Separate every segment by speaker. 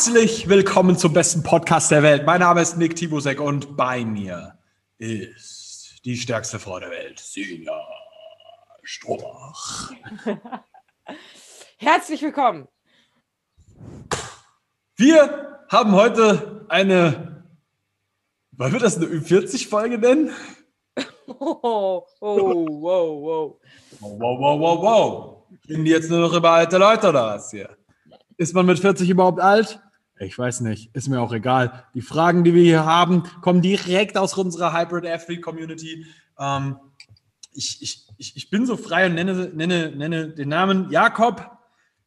Speaker 1: Herzlich willkommen zum besten Podcast der Welt. Mein Name ist Nick Tibusek und bei mir ist die stärkste Frau der Welt, Silja Strohbach.
Speaker 2: Herzlich willkommen.
Speaker 1: Wir haben heute eine, wollen wir das eine Ü40-Folge nennen?
Speaker 2: Oh, oh, wow, wow.
Speaker 1: Wow, wow, wow, wow, wow. Reden die jetzt nur noch über alte Leute oder was hier? Ist man mit 40 überhaupt alt? Ich weiß nicht, ist mir auch egal. Die Fragen, die wir hier haben, kommen direkt aus unserer Hybrid Athlete Community. Ähm, ich, ich, ich, bin so frei und nenne, nenne, nenne den Namen Jakob.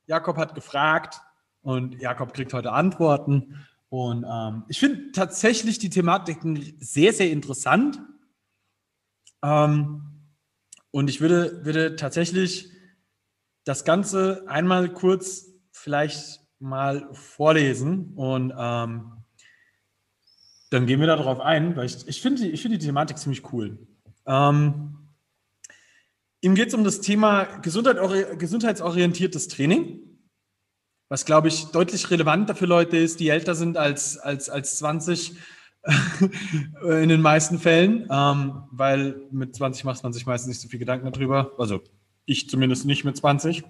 Speaker 1: Jakob hat gefragt und Jakob kriegt heute Antworten. Und ähm, ich finde tatsächlich die Thematiken sehr, sehr interessant. Ähm, und ich würde, würde tatsächlich das Ganze einmal kurz vielleicht mal vorlesen und ähm, dann gehen wir darauf ein, weil ich, ich finde ich find die Thematik ziemlich cool. Ähm, ihm geht es um das Thema Gesundheit, gesundheitsorientiertes Training, was, glaube ich, deutlich relevanter für Leute ist, die älter sind als, als, als 20 in den meisten Fällen, ähm, weil mit 20 macht man sich meistens nicht so viel Gedanken darüber. Also ich zumindest nicht mit 20.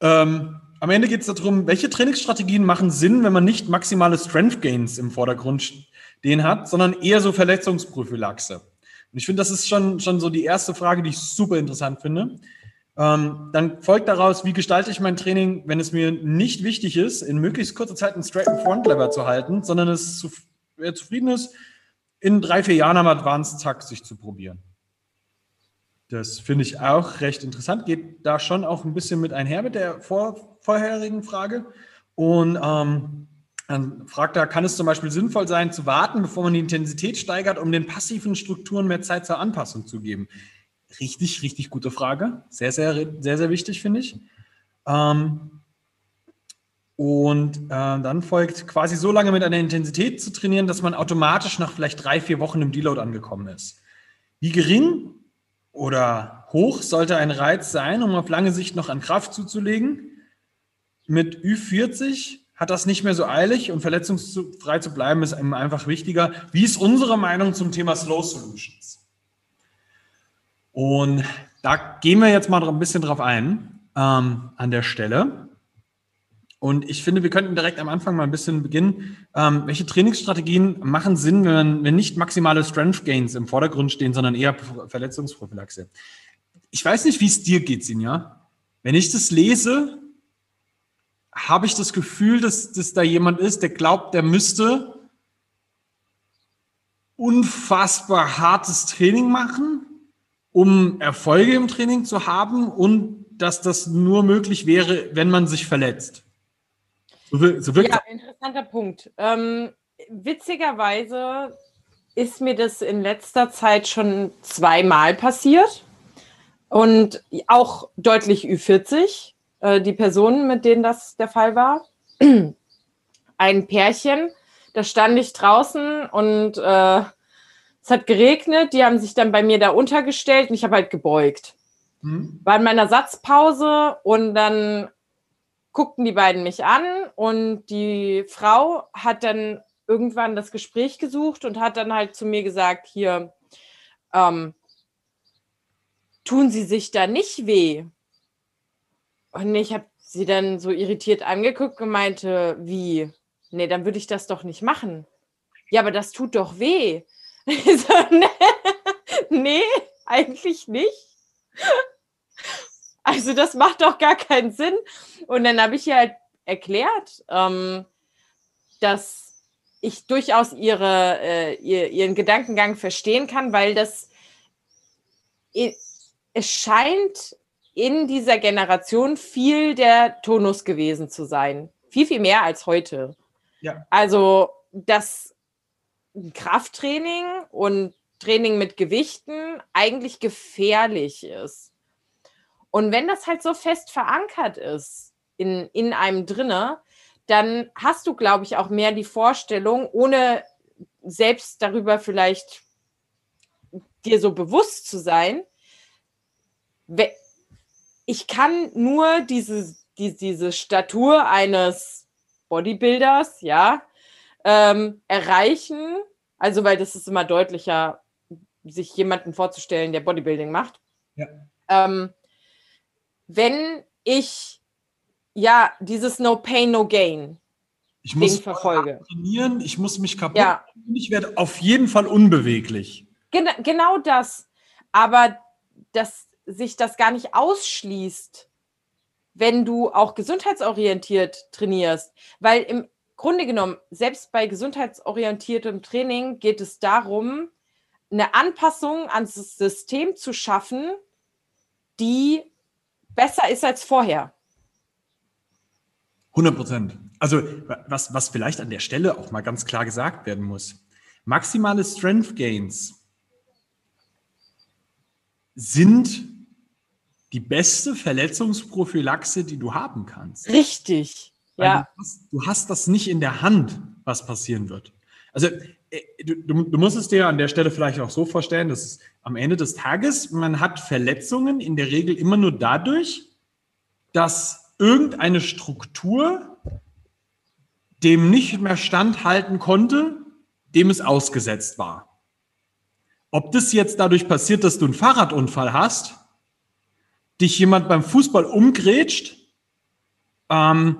Speaker 1: Ähm, am Ende geht es darum, welche Trainingsstrategien machen Sinn, wenn man nicht maximale Strength Gains im Vordergrund stehen hat, sondern eher so Verletzungsprophylaxe. Und ich finde, das ist schon, schon so die erste Frage, die ich super interessant finde. Ähm, dann folgt daraus, wie gestalte ich mein Training, wenn es mir nicht wichtig ist, in möglichst kurzer Zeit einen straighten Front Lever zu halten, sondern es zu, wer zufrieden ist, in drei, vier Jahren am Advanced Tag sich zu probieren. Das finde ich auch recht interessant. Geht da schon auch ein bisschen mit einher mit der vor, vorherigen Frage. Und ähm, dann fragt er, kann es zum Beispiel sinnvoll sein, zu warten, bevor man die Intensität steigert, um den passiven Strukturen mehr Zeit zur Anpassung zu geben? Richtig, richtig gute Frage. Sehr, sehr, sehr, sehr wichtig, finde ich. Ähm, und äh, dann folgt quasi so lange mit einer Intensität zu trainieren, dass man automatisch nach vielleicht drei, vier Wochen im Deload angekommen ist. Wie gering oder hoch sollte ein Reiz sein, um auf lange Sicht noch an Kraft zuzulegen. Mit Ü40 hat das nicht mehr so eilig und verletzungsfrei zu bleiben ist einem einfach wichtiger. Wie ist unsere Meinung zum Thema Slow Solutions? Und da gehen wir jetzt mal ein bisschen drauf ein ähm, an der Stelle. Und ich finde, wir könnten direkt am Anfang mal ein bisschen beginnen. Ähm, welche Trainingsstrategien machen Sinn, wenn, wenn nicht maximale Strength Gains im Vordergrund stehen, sondern eher Verletzungsprophylaxe? Ich weiß nicht, wie es dir geht, Sinja. Wenn ich das lese, habe ich das Gefühl, dass, dass da jemand ist, der glaubt, der müsste unfassbar hartes Training machen, um Erfolge im Training zu haben und dass das nur möglich wäre, wenn man sich verletzt.
Speaker 2: So, so ja, interessanter Punkt. Ähm, witzigerweise ist mir das in letzter Zeit schon zweimal passiert und auch deutlich Ü40, äh, die Personen, mit denen das der Fall war. Ein Pärchen, da stand ich draußen und äh, es hat geregnet, die haben sich dann bei mir da untergestellt und ich habe halt gebeugt. Mhm. War in meiner Satzpause und dann guckten die beiden mich an und die Frau hat dann irgendwann das Gespräch gesucht und hat dann halt zu mir gesagt, hier, ähm, tun Sie sich da nicht weh? Und ich habe sie dann so irritiert angeguckt und meinte, wie? Nee, dann würde ich das doch nicht machen. Ja, aber das tut doch weh. so, nee, nee, eigentlich nicht. Also das macht doch gar keinen Sinn. Und dann habe ich ihr halt erklärt, ähm, dass ich durchaus ihre, äh, ihr, ihren Gedankengang verstehen kann, weil das es scheint in dieser Generation viel der Tonus gewesen zu sein. Viel, viel mehr als heute. Ja. Also das Krafttraining und Training mit Gewichten eigentlich gefährlich ist. Und wenn das halt so fest verankert ist in, in einem drinne, dann hast du, glaube ich, auch mehr die Vorstellung, ohne selbst darüber vielleicht dir so bewusst zu sein, ich kann nur diese, die, diese Statur eines Bodybuilders, ja, ähm, erreichen. Also, weil das ist immer deutlicher, sich jemanden vorzustellen, der Bodybuilding macht. Ja. Ähm, wenn ich ja dieses No Pain, No Gain
Speaker 1: ich muss verfolge. trainieren, ich muss mich kaputt ja. ich werde auf jeden Fall unbeweglich.
Speaker 2: Gen genau das. Aber dass sich das gar nicht ausschließt, wenn du auch gesundheitsorientiert trainierst. Weil im Grunde genommen, selbst bei gesundheitsorientiertem Training geht es darum, eine Anpassung ans System zu schaffen, die besser ist als vorher.
Speaker 1: 100 Prozent. Also was, was vielleicht an der Stelle auch mal ganz klar gesagt werden muss. Maximale Strength Gains sind die beste Verletzungsprophylaxe, die du haben kannst.
Speaker 2: Richtig. ja.
Speaker 1: Du hast, du hast, das nicht in der Hand, was passieren wird. Also äh, du, du, musst es dir an der Stelle vielleicht auch so vorstellen, dass am Ende des Tages, man hat Verletzungen in der Regel immer nur dadurch, dass irgendeine Struktur dem nicht mehr standhalten konnte, dem es ausgesetzt war. Ob das jetzt dadurch passiert, dass du einen Fahrradunfall hast, dich jemand beim Fußball umgrätscht, ähm,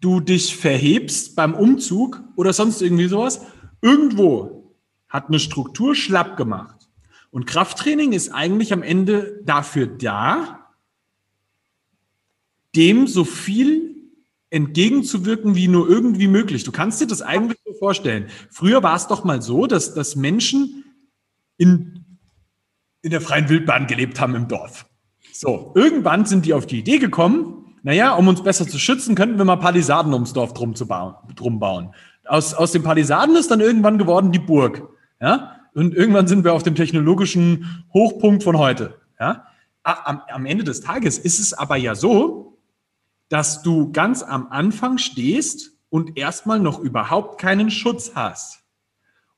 Speaker 1: du dich verhebst beim Umzug oder sonst irgendwie sowas, irgendwo hat eine Struktur schlapp gemacht. Und Krafttraining ist eigentlich am Ende dafür da, dem so viel entgegenzuwirken wie nur irgendwie möglich. Du kannst dir das eigentlich so vorstellen. Früher war es doch mal so, dass, dass Menschen in, in der freien Wildbahn gelebt haben im Dorf. So, irgendwann sind die auf die Idee gekommen, naja, um uns besser zu schützen, könnten wir mal Palisaden ums Dorf drum, zu bauen, drum bauen. Aus, aus den Palisaden ist dann irgendwann geworden die Burg. Ja? Und irgendwann sind wir auf dem technologischen Hochpunkt von heute. Ja? Am, am Ende des Tages ist es aber ja so, dass du ganz am Anfang stehst und erstmal noch überhaupt keinen Schutz hast.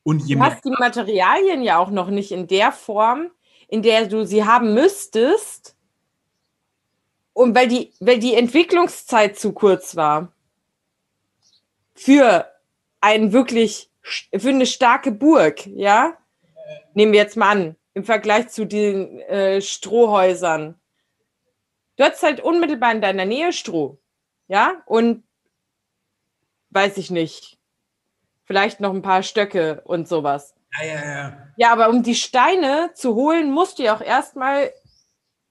Speaker 2: Und je du hast die Materialien ja auch noch nicht in der Form, in der du sie haben müsstest. Und weil die, weil die Entwicklungszeit zu kurz war. Für ein wirklich, für eine starke Burg, ja? Nehmen wir jetzt mal an, im Vergleich zu den äh, Strohhäusern. Du hast halt unmittelbar in deiner Nähe Stroh, ja? Und weiß ich nicht, vielleicht noch ein paar Stöcke und sowas. Ja, ja, ja. Ja, aber um die Steine zu holen, musst du ja auch erstmal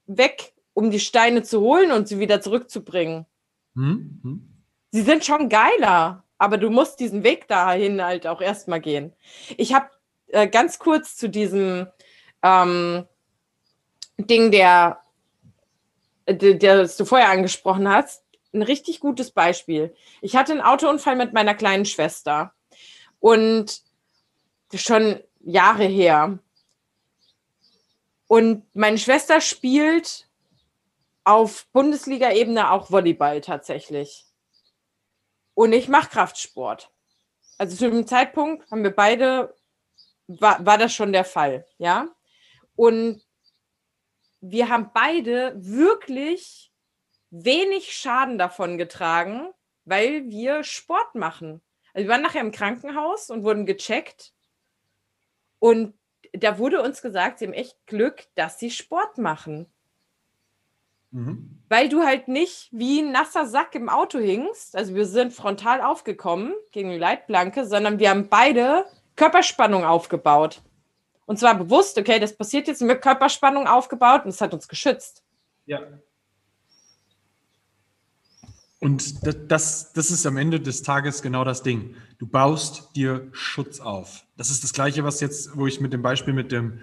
Speaker 2: weg, um die Steine zu holen und sie wieder zurückzubringen. Hm, hm. Sie sind schon geiler, aber du musst diesen Weg dahin halt auch erstmal gehen. Ich habe äh, ganz kurz zu diesem ähm, Ding, der, der, der du vorher angesprochen hast, ein richtig gutes Beispiel. Ich hatte einen Autounfall mit meiner kleinen Schwester. Und schon Jahre her. Und meine Schwester spielt auf Bundesliga-Ebene auch Volleyball tatsächlich. Und ich mache Kraftsport. Also zu dem Zeitpunkt haben wir beide, war, war das schon der Fall, ja. Und wir haben beide wirklich wenig Schaden davon getragen, weil wir Sport machen. Also wir waren nachher im Krankenhaus und wurden gecheckt. Und da wurde uns gesagt, sie haben echt Glück, dass sie Sport machen. Mhm. Weil du halt nicht wie ein nasser Sack im Auto hingst. Also wir sind frontal aufgekommen gegen die Leitplanke, sondern wir haben beide Körperspannung aufgebaut. Und zwar bewusst, okay, das passiert jetzt, wir Körperspannung aufgebaut und es hat uns geschützt.
Speaker 1: Ja. Und das, das ist am Ende des Tages genau das Ding. Du baust dir Schutz auf. Das ist das Gleiche, was jetzt, wo ich mit dem Beispiel mit dem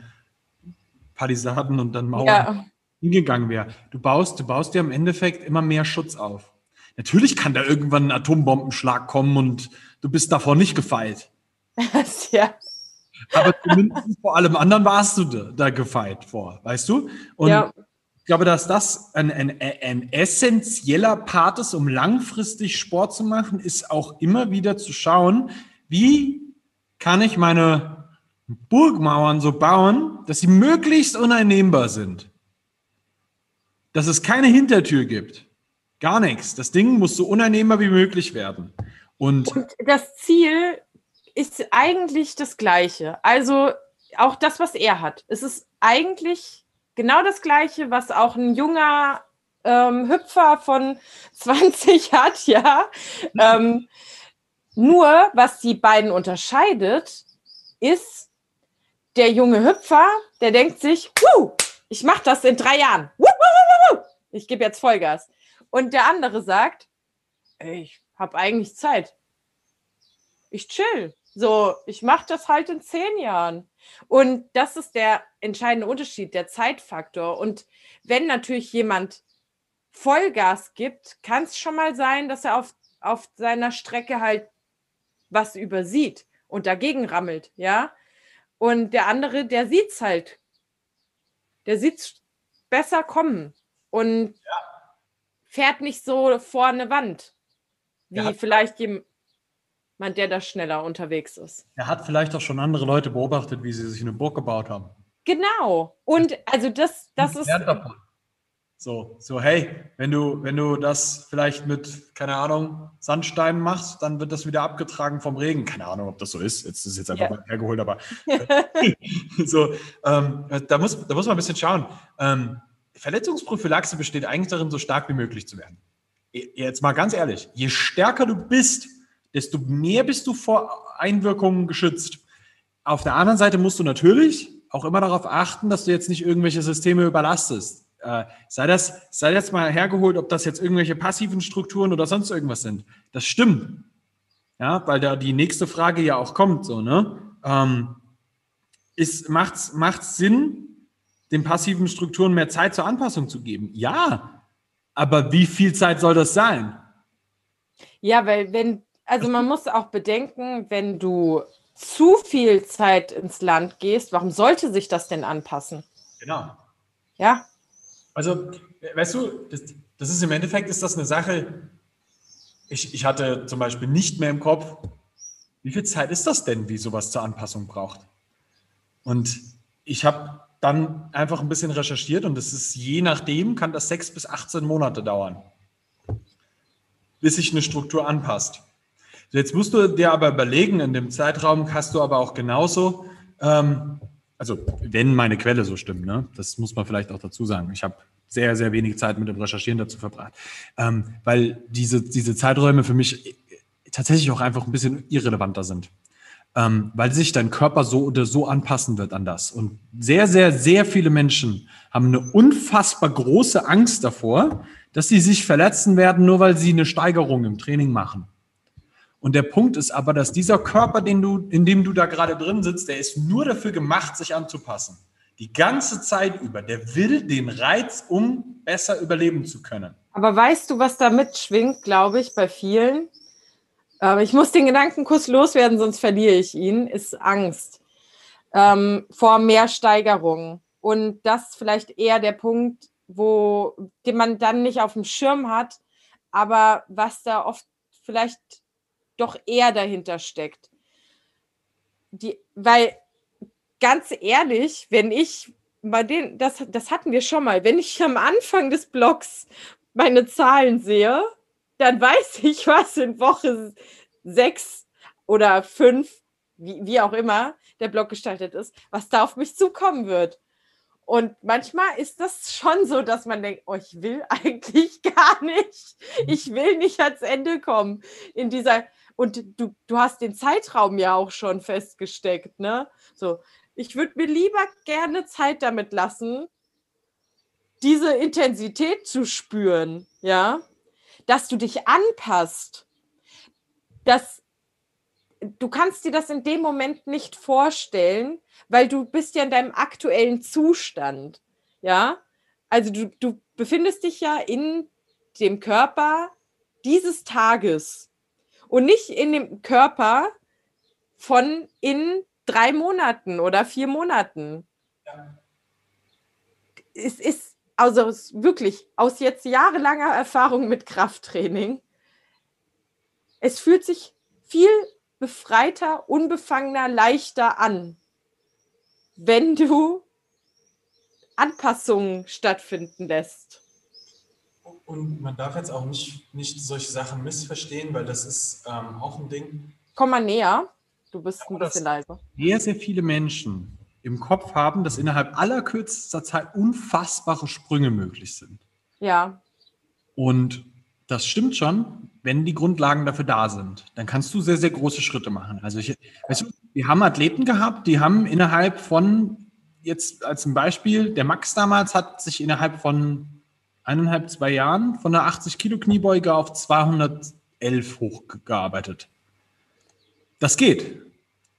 Speaker 1: Palisaden und dann Mauern ja. Hingegangen wäre. Du baust, du baust dir im Endeffekt immer mehr Schutz auf. Natürlich kann da irgendwann ein Atombombenschlag kommen und du bist davor nicht gefeit. ja. Aber zumindest vor allem anderen warst du da, da gefeit vor, weißt du? Und ja glaube, dass das ein, ein, ein essentieller Part ist, um langfristig Sport zu machen, ist auch immer wieder zu schauen, wie kann ich meine Burgmauern so bauen, dass sie möglichst uneinnehmbar sind. Dass es keine Hintertür gibt. Gar nichts. Das Ding muss so uneinnehmbar wie möglich werden. Und,
Speaker 2: Und das Ziel ist eigentlich das gleiche. Also auch das, was er hat. Es ist eigentlich genau das gleiche, was auch ein junger ähm, Hüpfer von 20 hat, ja. Ähm, nur, was die beiden unterscheidet, ist, der junge Hüpfer, der denkt sich, ich mache das in drei Jahren. Ich gebe jetzt Vollgas. Und der andere sagt, ich habe eigentlich Zeit. Ich chill. So, ich mache das halt in zehn Jahren. Und das ist der entscheidende Unterschied, der Zeitfaktor. Und wenn natürlich jemand Vollgas gibt, kann es schon mal sein, dass er auf, auf seiner Strecke halt was übersieht und dagegen rammelt, ja. Und der andere, der sieht es halt. Der sieht es besser kommen und ja. fährt nicht so vor eine Wand, wie ja. vielleicht jemand, der da schneller unterwegs ist.
Speaker 1: Er hat vielleicht auch schon andere Leute beobachtet, wie sie sich eine Burg gebaut haben.
Speaker 2: Genau. Und also das, das ist.
Speaker 1: So, so, hey, wenn du, wenn du das vielleicht mit, keine Ahnung, Sandstein machst, dann wird das wieder abgetragen vom Regen. Keine Ahnung, ob das so ist. Jetzt ist es jetzt einfach ja. mal hergeholt, aber so, ähm, da, muss, da muss man ein bisschen schauen. Ähm, Verletzungsprophylaxe besteht eigentlich darin, so stark wie möglich zu werden. Jetzt mal ganz ehrlich, je stärker du bist, desto mehr bist du vor Einwirkungen geschützt. Auf der anderen Seite musst du natürlich auch immer darauf achten, dass du jetzt nicht irgendwelche Systeme überlastest äh, sei das, sei jetzt mal hergeholt, ob das jetzt irgendwelche passiven Strukturen oder sonst irgendwas sind. Das stimmt. Ja, weil da die nächste Frage ja auch kommt, so, ne? Ähm, ist, macht's, macht's Sinn, den passiven Strukturen mehr Zeit zur Anpassung zu geben? Ja. Aber wie viel Zeit soll das sein?
Speaker 2: Ja, weil wenn, also man muss auch bedenken, wenn du zu viel Zeit ins Land gehst, warum sollte sich das denn anpassen?
Speaker 1: Genau.
Speaker 2: Ja,
Speaker 1: also, weißt du, das, das ist im Endeffekt ist das eine Sache, ich, ich hatte zum Beispiel nicht mehr im Kopf, wie viel Zeit ist das denn, wie sowas zur Anpassung braucht? Und ich habe dann einfach ein bisschen recherchiert und das ist je nachdem, kann das sechs bis 18 Monate dauern, bis sich eine Struktur anpasst. Jetzt musst du dir aber überlegen, in dem Zeitraum hast du aber auch genauso ähm, also wenn meine Quelle so stimmt, ne? das muss man vielleicht auch dazu sagen. Ich habe sehr, sehr wenig Zeit mit dem Recherchieren dazu verbracht, ähm, weil diese, diese Zeiträume für mich tatsächlich auch einfach ein bisschen irrelevanter sind, ähm, weil sich dein Körper so oder so anpassen wird an das. Und sehr, sehr, sehr viele Menschen haben eine unfassbar große Angst davor, dass sie sich verletzen werden, nur weil sie eine Steigerung im Training machen. Und der Punkt ist aber, dass dieser Körper, den du, in dem du da gerade drin sitzt, der ist nur dafür gemacht, sich anzupassen. Die ganze Zeit über. Der will den Reiz, um besser überleben zu können.
Speaker 2: Aber weißt du, was da mitschwingt, glaube ich, bei vielen? Aber ich muss den Gedankenkuss loswerden, sonst verliere ich ihn, ist Angst ähm, vor mehr Steigerung. Und das vielleicht eher der Punkt, wo den man dann nicht auf dem Schirm hat, aber was da oft vielleicht doch eher dahinter steckt. Die, weil ganz ehrlich, wenn ich bei den, das, das hatten wir schon mal, wenn ich am Anfang des Blogs meine Zahlen sehe, dann weiß ich, was in Woche sechs oder fünf, wie, wie auch immer der Blog gestaltet ist, was da auf mich zukommen wird. Und manchmal ist das schon so, dass man denkt, oh, ich will eigentlich gar nicht. Ich will nicht ans Ende kommen in dieser und du, du hast den Zeitraum ja auch schon festgesteckt, ne? So, ich würde mir lieber gerne Zeit damit lassen, diese Intensität zu spüren, ja? Dass du dich anpasst. Dass du kannst dir das in dem Moment nicht vorstellen, weil du bist ja in deinem aktuellen Zustand, ja? Also du, du befindest dich ja in dem Körper dieses Tages und nicht in dem Körper von in drei Monaten oder vier Monaten. Ja. Es ist also wirklich aus jetzt jahrelanger Erfahrung mit Krafttraining. Es fühlt sich viel befreiter, unbefangener, leichter an, wenn du Anpassungen stattfinden lässt.
Speaker 1: Und man darf jetzt auch nicht, nicht solche Sachen missverstehen, weil das ist ähm, auch ein Ding.
Speaker 2: Komm mal näher. Du bist ein bisschen leiser.
Speaker 1: Sehr, sehr viele Menschen im Kopf haben, dass innerhalb allerkürzester Zeit unfassbare Sprünge möglich sind.
Speaker 2: Ja.
Speaker 1: Und das stimmt schon, wenn die Grundlagen dafür da sind. Dann kannst du sehr, sehr große Schritte machen. Also ich, weißt du, wir haben Athleten gehabt, die haben innerhalb von, jetzt als ein Beispiel, der Max damals hat sich innerhalb von eineinhalb, zwei Jahren von einer 80 Kilo Kniebeuge auf 211 hochgearbeitet. Das geht.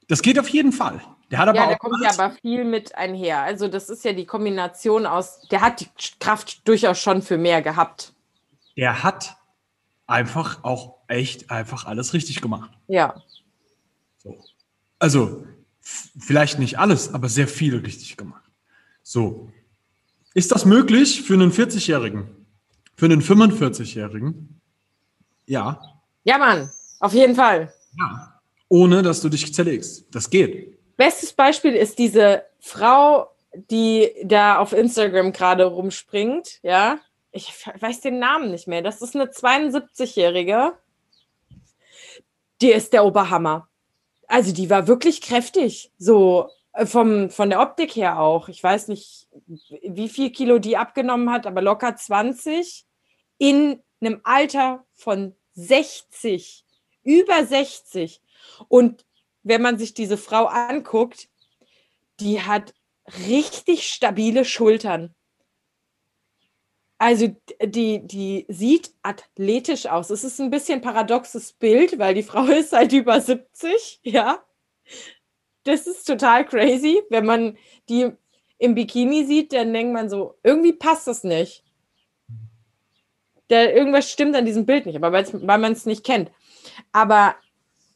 Speaker 1: Das geht auf jeden Fall.
Speaker 2: Der hat aber ja, auch. Der kommt ja aber viel mit einher. Also, das ist ja die Kombination aus. Der hat die Kraft durchaus schon für mehr gehabt.
Speaker 1: Der hat einfach auch echt einfach alles richtig gemacht.
Speaker 2: Ja.
Speaker 1: So. Also, vielleicht nicht alles, aber sehr viel richtig gemacht. So. Ist das möglich für einen 40-Jährigen? Für einen 45-Jährigen? Ja.
Speaker 2: Ja, Mann, auf jeden Fall.
Speaker 1: Ja. Ohne dass du dich zerlegst. Das geht.
Speaker 2: Bestes Beispiel ist diese Frau, die da auf Instagram gerade rumspringt, ja. Ich weiß den Namen nicht mehr. Das ist eine 72-Jährige. Die ist der Oberhammer. Also die war wirklich kräftig. So äh, vom, von der Optik her auch. Ich weiß nicht, wie viel Kilo die abgenommen hat, aber locker 20 in einem Alter von 60, über 60. Und wenn man sich diese Frau anguckt, die hat richtig stabile Schultern. Also die, die sieht athletisch aus. Es ist ein bisschen paradoxes Bild, weil die Frau ist halt über 70, ja. Das ist total crazy. Wenn man die im Bikini sieht, dann denkt man so, irgendwie passt das nicht. Da, irgendwas stimmt an diesem Bild nicht, aber weil man es nicht kennt. Aber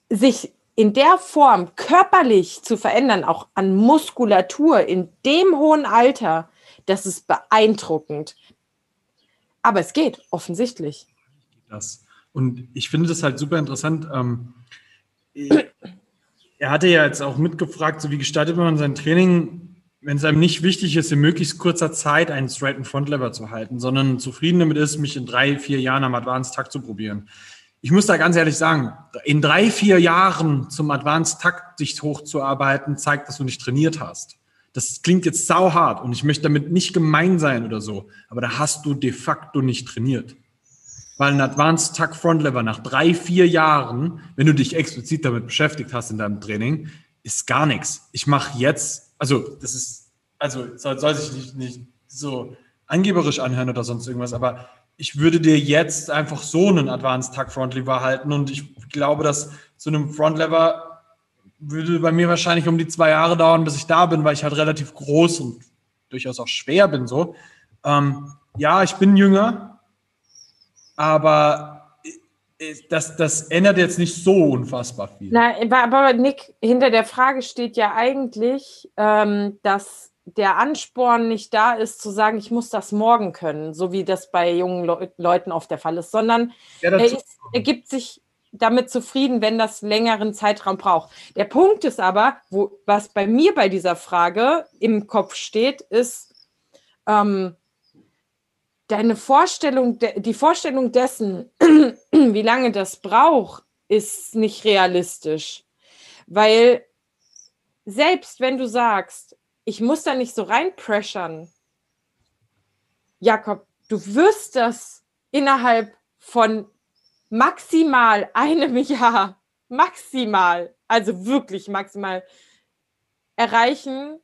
Speaker 2: sich in der Form körperlich zu verändern, auch an Muskulatur in dem hohen Alter, das ist beeindruckend. Aber es geht, offensichtlich.
Speaker 1: Das. Und ich finde das halt super interessant. Ähm, er hatte ja jetzt auch mitgefragt, so wie gestaltet man sein Training, wenn es einem nicht wichtig ist, in möglichst kurzer Zeit einen straighten Frontlever zu halten, sondern zufrieden damit ist, mich in drei, vier Jahren am Advanced Takt zu probieren ich muss da ganz ehrlich sagen, in drei, vier Jahren zum Advanced Takt sich hochzuarbeiten, zeigt, dass du nicht trainiert hast. Das klingt jetzt sauhart und ich möchte damit nicht gemein sein oder so, aber da hast du de facto nicht trainiert. Weil ein Advanced Tuck Front Lever nach drei, vier Jahren, wenn du dich explizit damit beschäftigt hast in deinem Training, ist gar nichts. Ich mache jetzt, also das ist, also soll, soll sich nicht, nicht so angeberisch anhören oder sonst irgendwas, aber ich würde dir jetzt einfach so einen Advanced Tuck Front Lever halten und ich glaube, dass zu einem Front Lever würde bei mir wahrscheinlich um die zwei Jahre dauern, bis ich da bin, weil ich halt relativ groß und durchaus auch schwer bin so. Ähm, ja, ich bin jünger, aber das, das ändert jetzt nicht so unfassbar viel.
Speaker 2: Nein, aber Nick, hinter der Frage steht ja eigentlich, ähm, dass der Ansporn nicht da ist, zu sagen, ich muss das morgen können, so wie das bei jungen Le Leuten oft der Fall ist, sondern ja, er, ist, er gibt sich damit zufrieden, wenn das längeren Zeitraum braucht. Der Punkt ist aber, wo, was bei mir bei dieser Frage im Kopf steht, ist ähm, deine Vorstellung, die Vorstellung dessen, wie lange das braucht, ist nicht realistisch. Weil selbst wenn du sagst, ich muss da nicht so reinpressern. Jakob, du wirst das innerhalb von maximal einem Jahr, maximal, also wirklich maximal erreichen,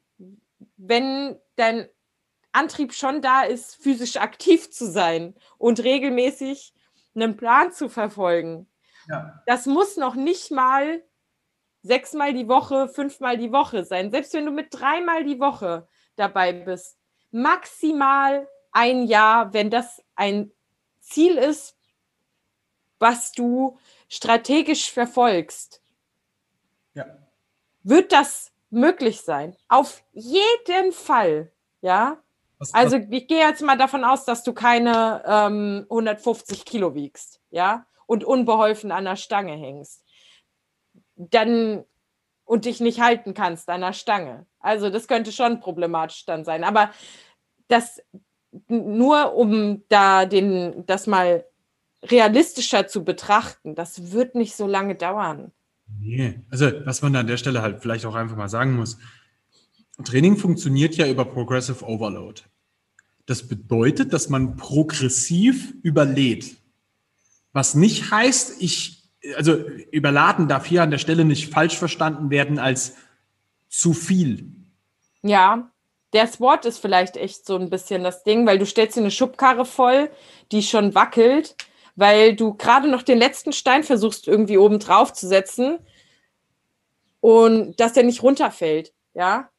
Speaker 2: wenn dein Antrieb schon da ist, physisch aktiv zu sein und regelmäßig einen Plan zu verfolgen. Ja. Das muss noch nicht mal sechsmal die Woche, fünfmal die Woche sein. Selbst wenn du mit dreimal die Woche dabei bist, maximal ein Jahr, wenn das ein Ziel ist, was du strategisch verfolgst, ja. wird das möglich sein. Auf jeden Fall. Ja. Was, also ich gehe jetzt mal davon aus, dass du keine ähm, 150 Kilo wiegst, ja, und unbeholfen an der Stange hängst dann und dich nicht halten kannst an der Stange. Also das könnte schon problematisch dann sein. Aber das, nur um da den, das mal realistischer zu betrachten, das wird nicht so lange dauern.
Speaker 1: Nee, also was man an der Stelle halt vielleicht auch einfach mal sagen muss, Training funktioniert ja über Progressive Overload. Das bedeutet, dass man progressiv überlädt. Was nicht heißt, ich, also überladen darf hier an der Stelle nicht falsch verstanden werden als zu viel.
Speaker 2: Ja, der Sport ist vielleicht echt so ein bisschen das Ding, weil du stellst dir eine Schubkarre voll, die schon wackelt, weil du gerade noch den letzten Stein versuchst irgendwie oben drauf zu setzen und dass der nicht runterfällt, ja.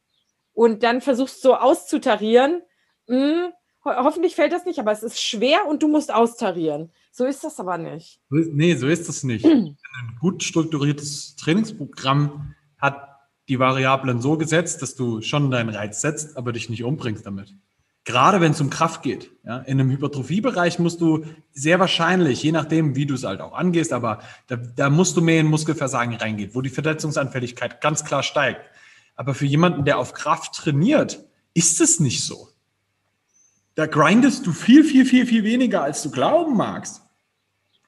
Speaker 2: Und dann versuchst du so auszutarieren, mh, hm, hoffentlich fällt das nicht, aber es ist schwer und du musst austarieren. So ist das aber nicht.
Speaker 1: Nee, so ist das nicht. Ein gut strukturiertes Trainingsprogramm hat die Variablen so gesetzt, dass du schon deinen Reiz setzt, aber dich nicht umbringst damit. Gerade wenn es um Kraft geht. Ja, in einem Hypertrophiebereich musst du sehr wahrscheinlich, je nachdem, wie du es halt auch angehst, aber da, da musst du mehr in Muskelversagen reingehen, wo die Verletzungsanfälligkeit ganz klar steigt. Aber für jemanden, der auf Kraft trainiert, ist es nicht so. Da grindest du viel, viel, viel, viel weniger, als du glauben magst.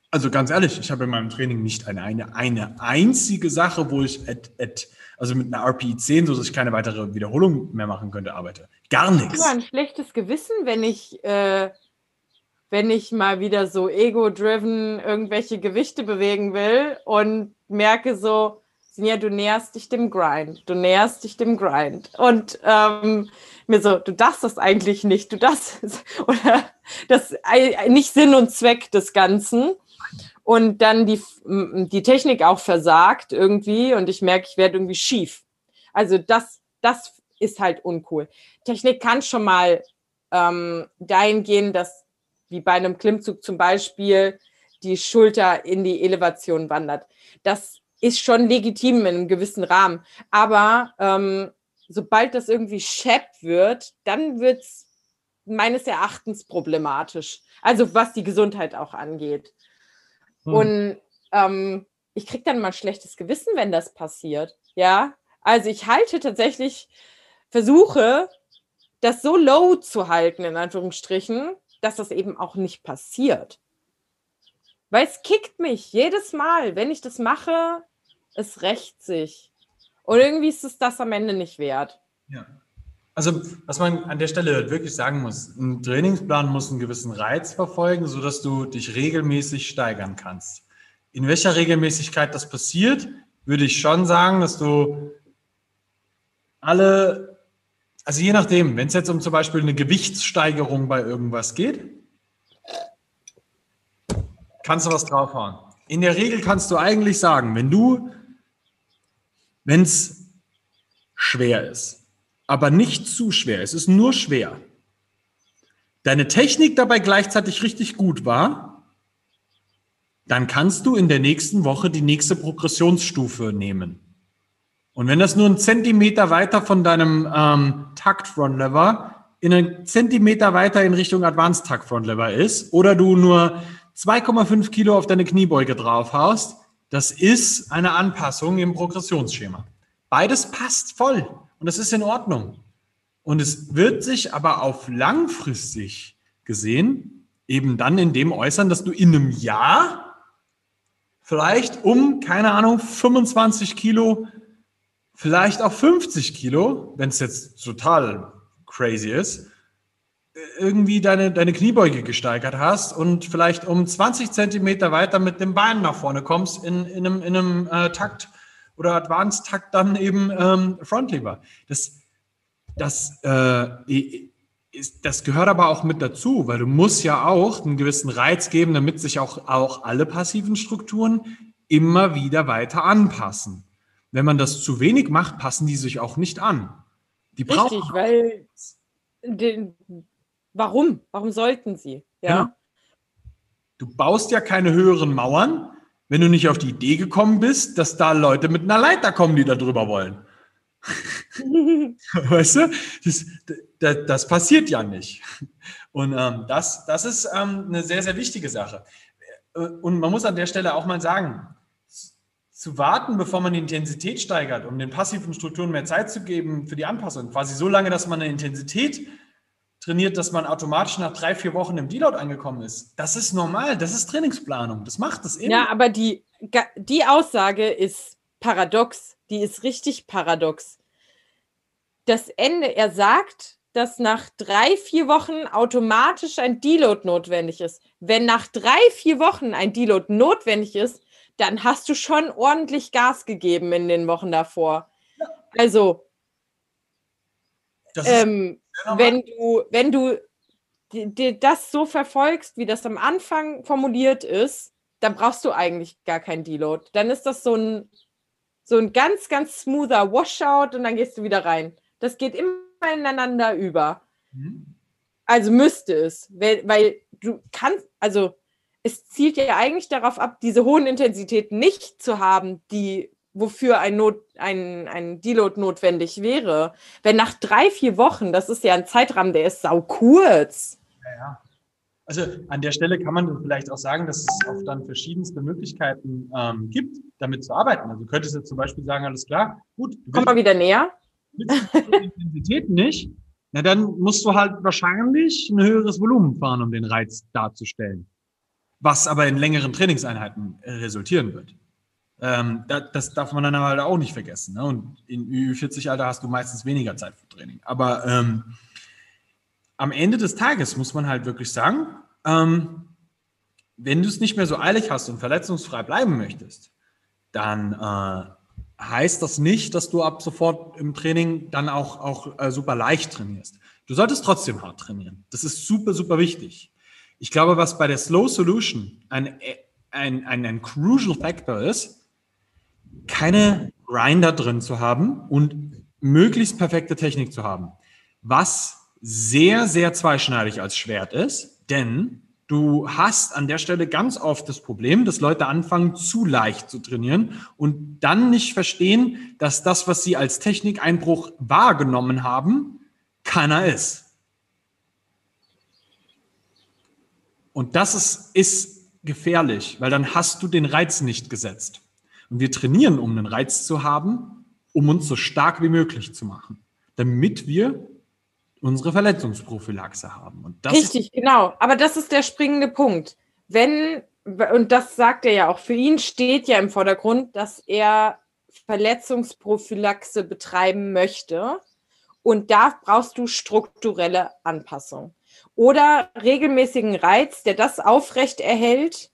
Speaker 1: Also ganz ehrlich, ich habe in meinem Training nicht eine, eine, eine einzige Sache, wo ich at, at, also mit einer RPI 10, so dass ich keine weitere Wiederholung mehr machen könnte, arbeite. Gar nichts. Ich
Speaker 2: habe ein schlechtes Gewissen, wenn ich, äh, wenn ich mal wieder so ego-driven irgendwelche Gewichte bewegen will und merke so, ja, du näherst dich dem Grind, du näherst dich dem Grind. Und ähm, mir so, du darfst das eigentlich nicht, du darfst, oder das nicht Sinn und Zweck des Ganzen und dann die, die Technik auch versagt irgendwie und ich merke, ich werde irgendwie schief. Also das, das ist halt uncool. Technik kann schon mal ähm, dahin gehen, dass wie bei einem Klimmzug zum Beispiel die Schulter in die Elevation wandert. Das ist schon legitim in einem gewissen Rahmen. Aber ähm, sobald das irgendwie schepp wird, dann wird es meines Erachtens problematisch. Also was die Gesundheit auch angeht. Hm. Und ähm, ich kriege dann mal schlechtes Gewissen, wenn das passiert. Ja, also ich halte tatsächlich, versuche, das so low zu halten, in Anführungsstrichen, dass das eben auch nicht passiert. Weil es kickt mich jedes Mal, wenn ich das mache, es rächt sich. Und irgendwie ist es das am Ende nicht wert.
Speaker 1: Ja. Also, was man an der Stelle wirklich sagen muss, ein Trainingsplan muss einen gewissen Reiz verfolgen, sodass du dich regelmäßig steigern kannst. In welcher Regelmäßigkeit das passiert, würde ich schon sagen, dass du alle, also je nachdem, wenn es jetzt um zum Beispiel eine Gewichtssteigerung bei irgendwas geht, kannst du was draufhauen. In der Regel kannst du eigentlich sagen, wenn du, wenn es schwer ist, aber nicht zu schwer. Es ist nur schwer. Deine Technik dabei gleichzeitig richtig gut war, dann kannst du in der nächsten Woche die nächste Progressionsstufe nehmen. Und wenn das nur ein Zentimeter weiter von deinem ähm, Takt Front Lever in einen Zentimeter weiter in Richtung Advanced Takt Front Lever ist oder du nur 2,5 Kilo auf deine Kniebeuge draufhaust, das ist eine Anpassung im Progressionsschema. Beides passt voll. Und das ist in Ordnung. Und es wird sich aber auf langfristig gesehen eben dann in dem äußern, dass du in einem Jahr vielleicht um, keine Ahnung, 25 Kilo, vielleicht auch 50 Kilo, wenn es jetzt total crazy ist, irgendwie deine, deine Kniebeuge gesteigert hast und vielleicht um 20 Zentimeter weiter mit dem Bein nach vorne kommst in, in einem, in einem äh, Takt, oder Advanced Takt dann eben ähm, Frontlever. Das, das, äh, ist, das gehört aber auch mit dazu, weil du musst ja auch einen gewissen Reiz geben, damit sich auch, auch alle passiven Strukturen immer wieder weiter anpassen. Wenn man das zu wenig macht, passen die sich auch nicht an. Die
Speaker 2: Richtig, brauchen weil den, warum? Warum sollten sie? Ja. Genau.
Speaker 1: Du baust ja keine höheren Mauern, wenn du nicht auf die Idee gekommen bist, dass da Leute mit einer Leiter kommen, die da drüber wollen. weißt du, das, das, das, passiert ja nicht. Und ähm, das, das ist ähm, eine sehr, sehr wichtige Sache. Und man muss an der Stelle auch mal sagen, zu warten, bevor man die Intensität steigert, um den passiven Strukturen mehr Zeit zu geben für die Anpassung, quasi so lange, dass man eine Intensität trainiert, dass man automatisch nach drei, vier Wochen im Deload angekommen ist. Das ist normal, das ist Trainingsplanung, das macht es
Speaker 2: immer. Ja, aber die, die Aussage ist paradox, die ist richtig paradox. Das Ende, er sagt, dass nach drei, vier Wochen automatisch ein Deload notwendig ist. Wenn nach drei, vier Wochen ein Deload notwendig ist, dann hast du schon ordentlich Gas gegeben in den Wochen davor. Also, ähm, wenn du, wenn du das so verfolgst, wie das am Anfang formuliert ist, dann brauchst du eigentlich gar kein Deload. Dann ist das so ein, so ein ganz, ganz smoother Washout und dann gehst du wieder rein. Das geht immer ineinander über. Mhm. Also müsste es, weil, weil du kannst, also es zielt ja eigentlich darauf ab, diese hohen Intensitäten nicht zu haben, die wofür ein, Not, ein, ein Deload notwendig wäre. Wenn nach drei, vier Wochen, das ist ja ein Zeitrahmen, der ist sau kurz.
Speaker 1: Ja, ja. Also an der Stelle kann man vielleicht auch sagen, dass es auch dann verschiedenste Möglichkeiten ähm, gibt, damit zu arbeiten. Also du könntest jetzt zum Beispiel sagen, alles klar, gut.
Speaker 2: Komm mal wieder näher.
Speaker 1: Intensität nicht, na dann musst du halt wahrscheinlich ein höheres Volumen fahren, um den Reiz darzustellen. Was aber in längeren Trainingseinheiten resultieren wird. Ähm, das, das, darf man dann halt auch nicht vergessen. Ne? Und in Ü40-Alter hast du meistens weniger Zeit für Training. Aber ähm, am Ende des Tages muss man halt wirklich sagen, ähm, wenn du es nicht mehr so eilig hast und verletzungsfrei bleiben möchtest, dann äh, heißt das nicht, dass du ab sofort im Training dann auch, auch äh, super leicht trainierst. Du solltest trotzdem hart trainieren. Das ist super, super wichtig. Ich glaube, was bei der Slow Solution ein, ein, ein, ein crucial Factor ist, keine Grinder drin zu haben und möglichst perfekte Technik zu haben. Was sehr, sehr zweischneidig als Schwert ist, denn du hast an der Stelle ganz oft das Problem, dass Leute anfangen, zu leicht zu trainieren und dann nicht verstehen, dass das, was sie als Technikeinbruch wahrgenommen haben, keiner ist. Und das ist, ist gefährlich, weil dann hast du den Reiz nicht gesetzt. Und wir trainieren, um einen Reiz zu haben, um uns so stark wie möglich zu machen, damit wir unsere Verletzungsprophylaxe haben.
Speaker 2: Und das Richtig, genau. Aber das ist der springende Punkt. Wenn, und das sagt er ja auch, für ihn steht ja im Vordergrund, dass er Verletzungsprophylaxe betreiben möchte. Und da brauchst du strukturelle Anpassung. Oder regelmäßigen Reiz, der das aufrecht erhält,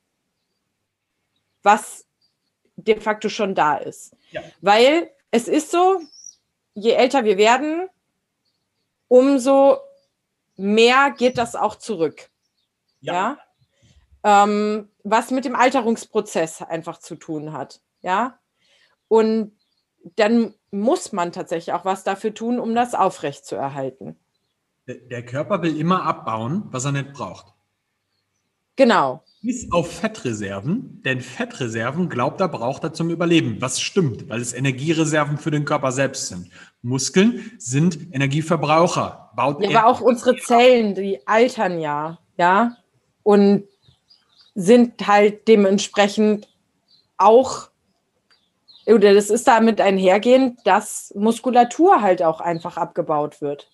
Speaker 2: was de facto schon da ist. Ja. Weil es ist so, je älter wir werden, umso mehr geht das auch zurück. Ja. ja? Ähm, was mit dem Alterungsprozess einfach zu tun hat. Ja. Und dann muss man tatsächlich auch was dafür tun, um das aufrechtzuerhalten.
Speaker 1: Der Körper will immer abbauen, was er nicht braucht.
Speaker 2: Genau.
Speaker 1: Bis auf Fettreserven, denn Fettreserven glaubt er, braucht er zum Überleben. Was stimmt, weil es Energiereserven für den Körper selbst sind. Muskeln sind Energieverbraucher.
Speaker 2: Baut ja, aber auch unsere Zellen, die altern ja, ja, und sind halt dementsprechend auch, oder das ist damit einhergehend, dass Muskulatur halt auch einfach abgebaut wird.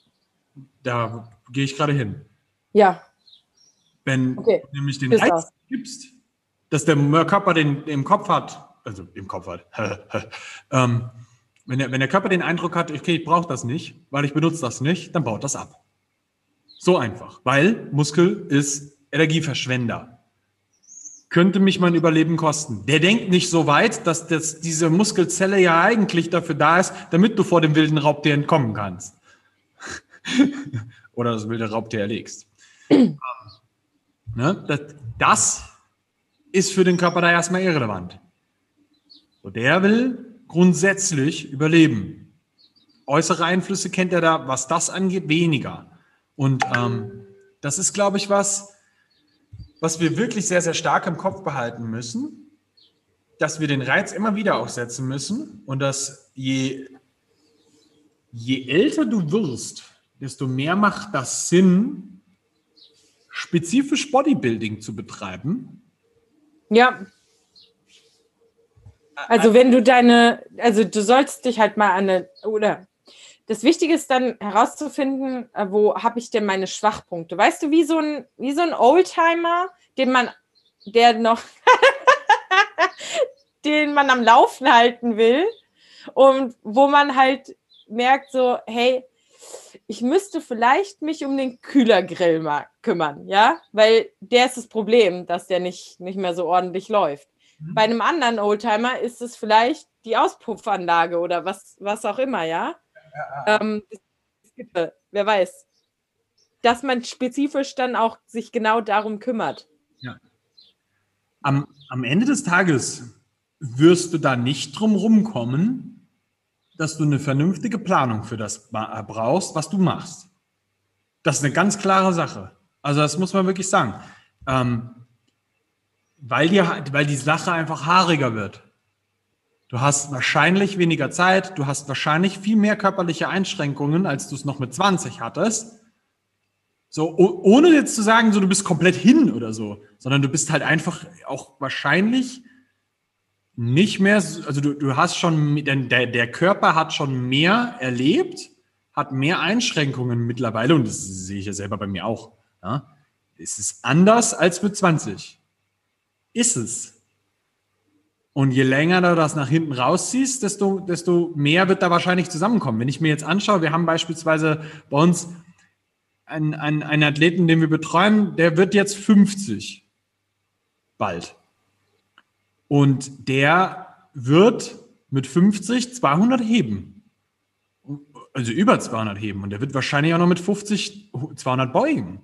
Speaker 1: Da gehe ich gerade hin.
Speaker 2: Ja.
Speaker 1: Wenn okay. du nämlich den Reiz gibst, dass der Körper den im Kopf hat, also im Kopf hat, ähm, wenn, der, wenn der Körper den Eindruck hat, okay, ich brauche das nicht, weil ich benutze das nicht, dann baut das ab. So einfach, weil Muskel ist Energieverschwender. Könnte mich mein Überleben kosten. Der denkt nicht so weit, dass das, diese Muskelzelle ja eigentlich dafür da ist, damit du vor dem wilden Raubtier entkommen kannst. Oder das wilde Raubtier erlegst. Ne? Das, das ist für den Körper da erstmal irrelevant. So, der will grundsätzlich überleben. Äußere Einflüsse kennt er da, was das angeht, weniger. Und ähm, das ist, glaube ich, was, was wir wirklich sehr, sehr stark im Kopf behalten müssen, dass wir den Reiz immer wieder aufsetzen müssen und dass je, je älter du wirst, desto mehr macht das Sinn, spezifisch Bodybuilding zu betreiben?
Speaker 2: Ja. Also wenn du deine, also du sollst dich halt mal an eine, oder das Wichtige ist dann herauszufinden, äh, wo habe ich denn meine Schwachpunkte. Weißt du, wie so ein, wie so ein Oldtimer, den man, der noch, den man am Laufen halten will und wo man halt merkt so, hey, ich müsste vielleicht mich um den Kühlergrill mal kümmern, ja, weil der ist das Problem, dass der nicht, nicht mehr so ordentlich läuft. Mhm. Bei einem anderen Oldtimer ist es vielleicht die Auspuffanlage oder was, was auch immer, ja. ja. Ähm, wer weiß. Dass man spezifisch dann auch sich genau darum kümmert.
Speaker 1: Ja. Am, am Ende des Tages wirst du da nicht drum rumkommen, dass du eine vernünftige Planung für das äh, brauchst, was du machst. Das ist eine ganz klare Sache. Also das muss man wirklich sagen. Ähm, weil, die, weil die Sache einfach haariger wird. Du hast wahrscheinlich weniger Zeit, du hast wahrscheinlich viel mehr körperliche Einschränkungen, als du es noch mit 20 hattest. So, ohne jetzt zu sagen, so du bist komplett hin oder so, sondern du bist halt einfach auch wahrscheinlich nicht mehr, also du, du hast schon, der, der Körper hat schon mehr erlebt, hat mehr Einschränkungen mittlerweile und das sehe ich ja selber bei mir auch. Ja. Es ist anders als mit 20. Ist es. Und je länger du das nach hinten rausziehst, desto, desto mehr wird da wahrscheinlich zusammenkommen. Wenn ich mir jetzt anschaue, wir haben beispielsweise bei uns einen, einen, einen Athleten, den wir betreuen, der wird jetzt 50. Bald. Und der wird mit 50 200 heben. Also über 200 heben. Und der wird wahrscheinlich auch noch mit 50 200 beugen.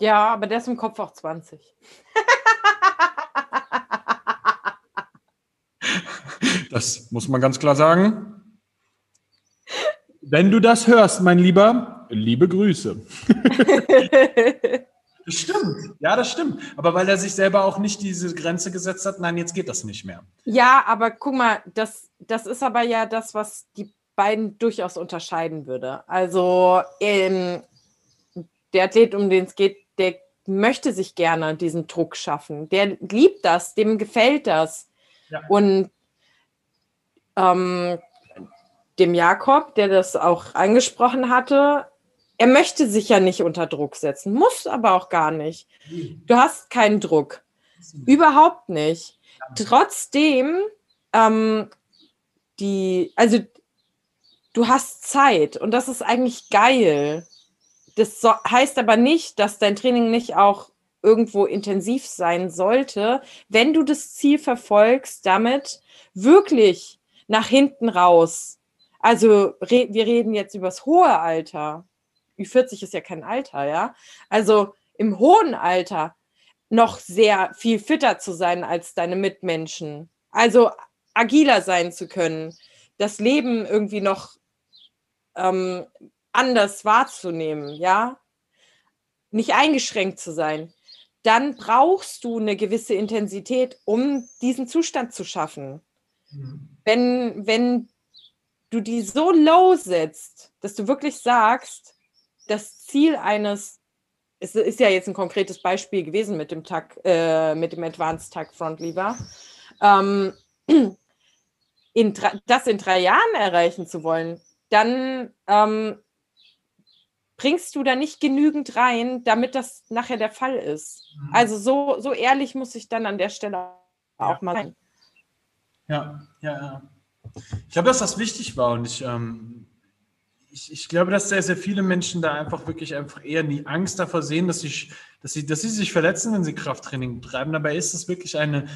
Speaker 2: Ja, aber der ist im Kopf auch 20.
Speaker 1: das muss man ganz klar sagen. Wenn du das hörst, mein Lieber, liebe Grüße. Das stimmt, ja, das stimmt. Aber weil er sich selber auch nicht diese Grenze gesetzt hat, nein, jetzt geht das nicht mehr.
Speaker 2: Ja, aber guck mal, das, das ist aber ja das, was die beiden durchaus unterscheiden würde. Also ähm, der Athlet, um den es geht, der möchte sich gerne diesen Druck schaffen. Der liebt das, dem gefällt das. Ja. Und ähm, dem Jakob, der das auch angesprochen hatte, er möchte sich ja nicht unter Druck setzen, muss aber auch gar nicht. Du hast keinen Druck. Überhaupt nicht. Trotzdem, ähm, die, also du hast Zeit und das ist eigentlich geil. Das so, heißt aber nicht, dass dein Training nicht auch irgendwo intensiv sein sollte, wenn du das Ziel verfolgst, damit wirklich nach hinten raus. Also re wir reden jetzt über das hohe Alter. Ü40 ist ja kein Alter, ja. Also im hohen Alter noch sehr viel fitter zu sein als deine Mitmenschen. Also agiler sein zu können, das Leben irgendwie noch ähm, anders wahrzunehmen, ja. Nicht eingeschränkt zu sein. Dann brauchst du eine gewisse Intensität, um diesen Zustand zu schaffen. Mhm. Wenn, wenn du die so low setzt, dass du wirklich sagst, das Ziel eines, es ist ja jetzt ein konkretes Beispiel gewesen mit dem Tag, äh, mit dem Advanced Tag Front Lever, ähm, in, das in drei Jahren erreichen zu wollen, dann ähm, bringst du da nicht genügend rein, damit das nachher der Fall ist. Mhm. Also so, so ehrlich muss ich dann an der Stelle auch mal sein.
Speaker 1: Ja, ja, ja. Ich glaube, dass das wichtig war und ich ähm, ich, ich, glaube, dass sehr, sehr viele Menschen da einfach wirklich einfach eher die Angst davor sehen, dass sie, dass sie, dass sie sich verletzen, wenn sie Krafttraining betreiben. Dabei ist es wirklich eine,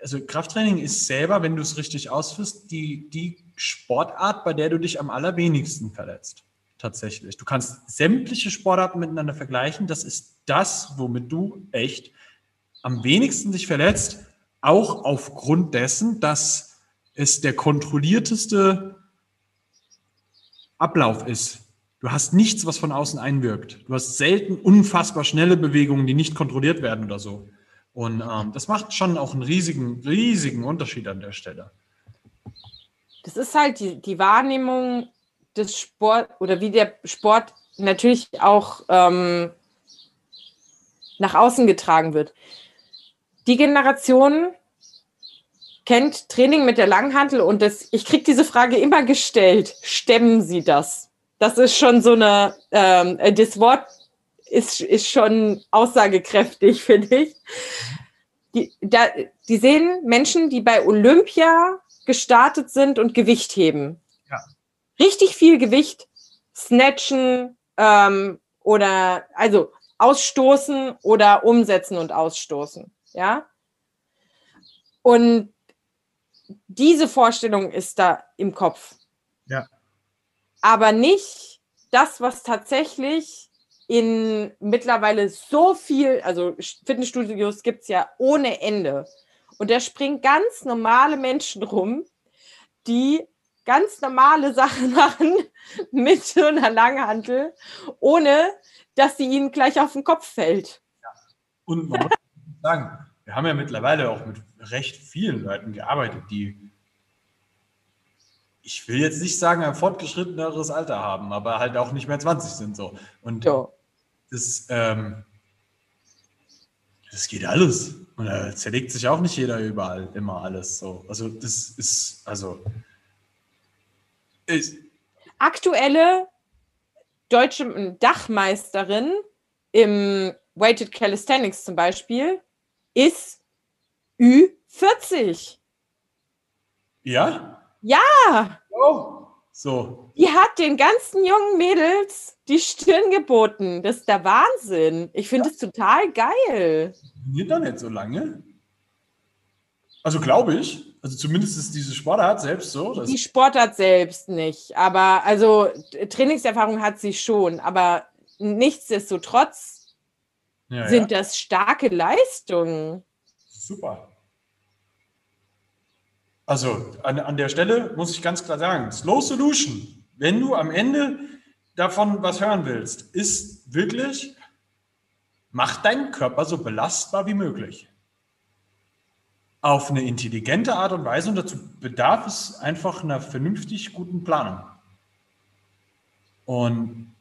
Speaker 1: also Krafttraining ist selber, wenn du es richtig ausführst, die, die Sportart, bei der du dich am allerwenigsten verletzt. Tatsächlich. Du kannst sämtliche Sportarten miteinander vergleichen. Das ist das, womit du echt am wenigsten dich verletzt, auch aufgrund dessen, dass es der kontrollierteste Ablauf ist. Du hast nichts, was von außen einwirkt. Du hast selten unfassbar schnelle Bewegungen, die nicht kontrolliert werden oder so. Und ähm, das macht schon auch einen riesigen, riesigen Unterschied an der Stelle.
Speaker 2: Das ist halt die, die Wahrnehmung des Sport oder wie der Sport natürlich auch ähm, nach außen getragen wird. Die Generation kennt Training mit der Langhantel und das, ich kriege diese Frage immer gestellt. Stemmen Sie das? Das ist schon so eine, ähm, das Wort ist, ist schon aussagekräftig, finde ich. Die, da, die sehen Menschen, die bei Olympia gestartet sind und Gewicht heben. Ja. Richtig viel Gewicht, snatchen ähm, oder also ausstoßen oder umsetzen und ausstoßen. Ja. Und diese Vorstellung ist da im Kopf.
Speaker 1: Ja.
Speaker 2: Aber nicht das, was tatsächlich in mittlerweile so viel, also Fitnessstudios gibt es ja ohne Ende. Und da springen ganz normale Menschen rum, die ganz normale Sachen machen mit so einer Langhantel, ohne dass sie ihnen gleich auf den Kopf fällt. Ja.
Speaker 1: Und man muss sagen, wir haben ja mittlerweile auch mit recht vielen Leuten gearbeitet, die, ich will jetzt nicht sagen, ein fortgeschritteneres Alter haben, aber halt auch nicht mehr 20 sind so. Und ja. das, ähm, das geht alles. Und da zerlegt sich auch nicht jeder überall immer alles so. Also das ist, also
Speaker 2: ist aktuelle deutsche Dachmeisterin im Weighted Calisthenics zum Beispiel ist Ü40.
Speaker 1: Ja?
Speaker 2: Ja!
Speaker 1: Oh. So.
Speaker 2: Die hat den ganzen jungen Mädels die Stirn geboten. Das ist der Wahnsinn. Ich finde es ja. total geil.
Speaker 1: Funktioniert doch nicht so lange. Also glaube ich. Also zumindest ist diese Sportart selbst so.
Speaker 2: die Sportart selbst nicht. Aber also Trainingserfahrung hat sie schon. Aber nichtsdestotrotz ja, sind ja. das starke Leistungen.
Speaker 1: Super. Also an, an der Stelle muss ich ganz klar sagen, Slow Solution, wenn du am Ende davon was hören willst, ist wirklich, mach deinen Körper so belastbar wie möglich auf eine intelligente Art und Weise und dazu bedarf es einfach einer vernünftig guten Planung. Und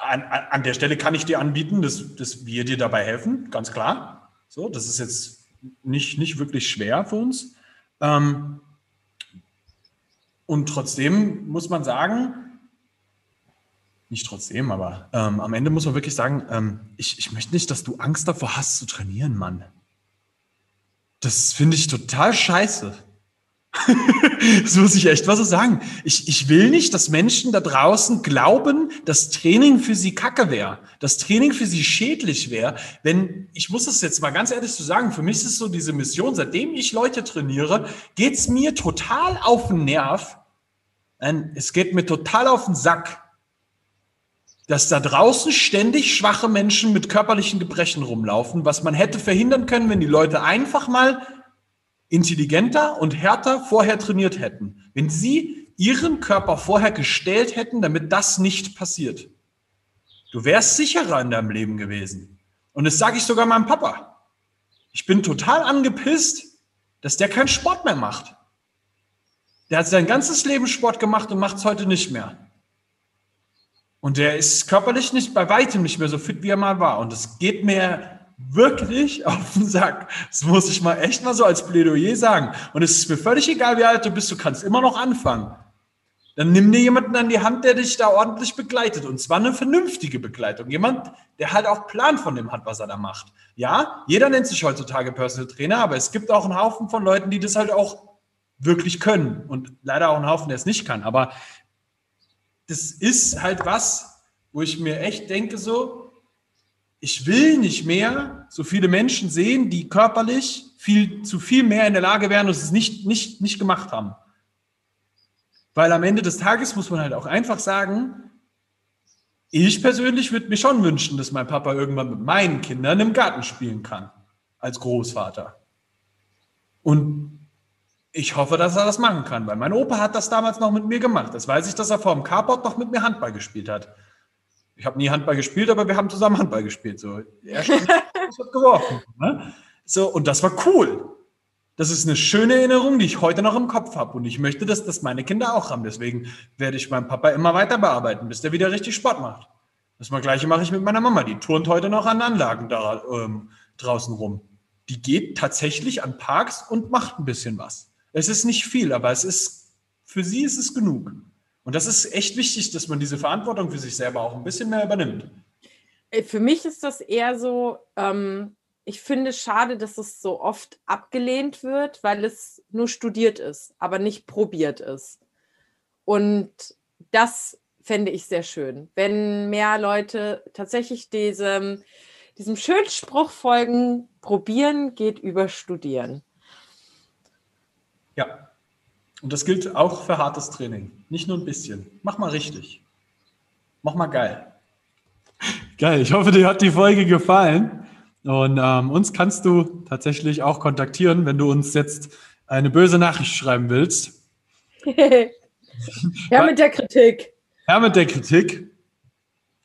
Speaker 1: an, an der Stelle kann ich dir anbieten, dass, dass wir dir dabei helfen, ganz klar. So, das ist jetzt nicht, nicht wirklich schwer für uns. Ähm, und trotzdem muss man sagen, nicht trotzdem, aber ähm, am Ende muss man wirklich sagen, ähm, ich, ich möchte nicht, dass du Angst davor hast zu trainieren, Mann. Das finde ich total scheiße. das muss ich echt mal so sagen. Ich, ich will nicht, dass Menschen da draußen glauben, dass Training für sie kacke wäre, dass Training für sie schädlich wäre. Wenn, ich muss das jetzt mal ganz ehrlich so sagen, für mich ist es so diese Mission, seitdem ich Leute trainiere, geht's mir total auf den Nerv. Es geht mir total auf den Sack, dass da draußen ständig schwache Menschen mit körperlichen Gebrechen rumlaufen, was man hätte verhindern können, wenn die Leute einfach mal intelligenter und härter vorher trainiert hätten. Wenn sie ihren Körper vorher gestellt hätten, damit das nicht passiert. Du wärst sicherer in deinem Leben gewesen. Und das sage ich sogar meinem Papa. Ich bin total angepisst, dass der keinen Sport mehr macht. Der hat sein ganzes Leben Sport gemacht und macht es heute nicht mehr. Und der ist körperlich nicht bei weitem nicht mehr so fit, wie er mal war. Und es geht mir wirklich auf den Sack. Das muss ich mal echt mal so als Plädoyer sagen. Und es ist mir völlig egal, wie alt du bist, du kannst immer noch anfangen. Dann nimm dir jemanden an die Hand, der dich da ordentlich begleitet. Und zwar eine vernünftige Begleitung. Jemand, der halt auch Plan von dem hat, was er da macht. Ja, jeder nennt sich heutzutage Personal Trainer, aber es gibt auch einen Haufen von Leuten, die das halt auch wirklich können. Und leider auch einen Haufen, der es nicht kann. Aber das ist halt was, wo ich mir echt denke, so, ich will nicht mehr so viele Menschen sehen, die körperlich viel, zu viel mehr in der Lage wären und es nicht, nicht, nicht gemacht haben. Weil am Ende des Tages muss man halt auch einfach sagen, ich persönlich würde mir schon wünschen, dass mein Papa irgendwann mit meinen Kindern im Garten spielen kann, als Großvater. Und ich hoffe, dass er das machen kann, weil mein Opa hat das damals noch mit mir gemacht. Das weiß ich, dass er vor dem Carport noch mit mir Handball gespielt hat. Ich habe nie Handball gespielt, aber wir haben zusammen Handball gespielt. So, er hat geworfen. Ne? So, und das war cool. Das ist eine schöne Erinnerung, die ich heute noch im Kopf habe. Und ich möchte, dass das meine Kinder auch haben. Deswegen werde ich meinen Papa immer weiter bearbeiten, bis der wieder richtig Sport macht. Das mal gleiche mache ich mit meiner Mama. Die turnt heute noch an Anlagen da ähm, draußen rum. Die geht tatsächlich an Parks und macht ein bisschen was. Es ist nicht viel, aber es ist, für sie ist es genug. Und das ist echt wichtig, dass man diese Verantwortung für sich selber auch ein bisschen mehr übernimmt.
Speaker 2: Äh, für mich ist das eher so, ähm, ich finde es schade, dass es so oft abgelehnt wird, weil es nur studiert ist, aber nicht probiert ist. Und das fände ich sehr schön, wenn mehr Leute tatsächlich diesem, diesem schönen Spruch folgen, probieren geht über studieren.
Speaker 1: Ja, und das gilt auch für hartes Training. Nicht nur ein bisschen. Mach mal richtig. Mach mal geil. Geil. Ich hoffe, dir hat die Folge gefallen. Und ähm, uns kannst du tatsächlich auch kontaktieren, wenn du uns jetzt eine böse Nachricht schreiben willst.
Speaker 2: ja, mit der Kritik.
Speaker 1: Ja, mit der Kritik.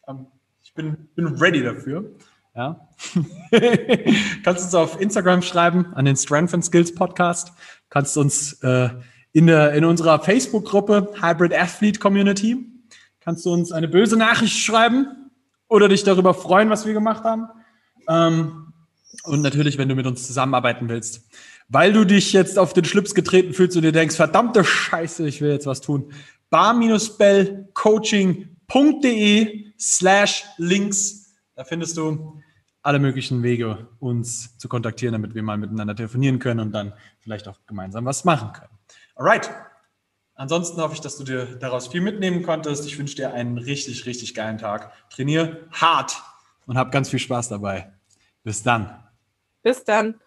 Speaker 1: Ähm, ich bin, bin ready dafür. Ja. kannst uns auf Instagram schreiben, an den Strength and Skills Podcast. Kannst uns äh, in, der, in unserer Facebook-Gruppe Hybrid Athlete Community, kannst du uns eine böse Nachricht schreiben oder dich darüber freuen, was wir gemacht haben. Ähm, und natürlich, wenn du mit uns zusammenarbeiten willst, weil du dich jetzt auf den Schlips getreten fühlst und dir denkst, verdammte Scheiße, ich will jetzt was tun. bar-bellcoaching.de slash links. Da findest du alle möglichen Wege, uns zu kontaktieren, damit wir mal miteinander telefonieren können und dann vielleicht auch gemeinsam was machen können. Alright. Ansonsten hoffe ich, dass du dir daraus viel mitnehmen konntest. Ich wünsche dir einen richtig, richtig geilen Tag. Trainier hart und hab ganz viel Spaß dabei. Bis dann.
Speaker 2: Bis dann.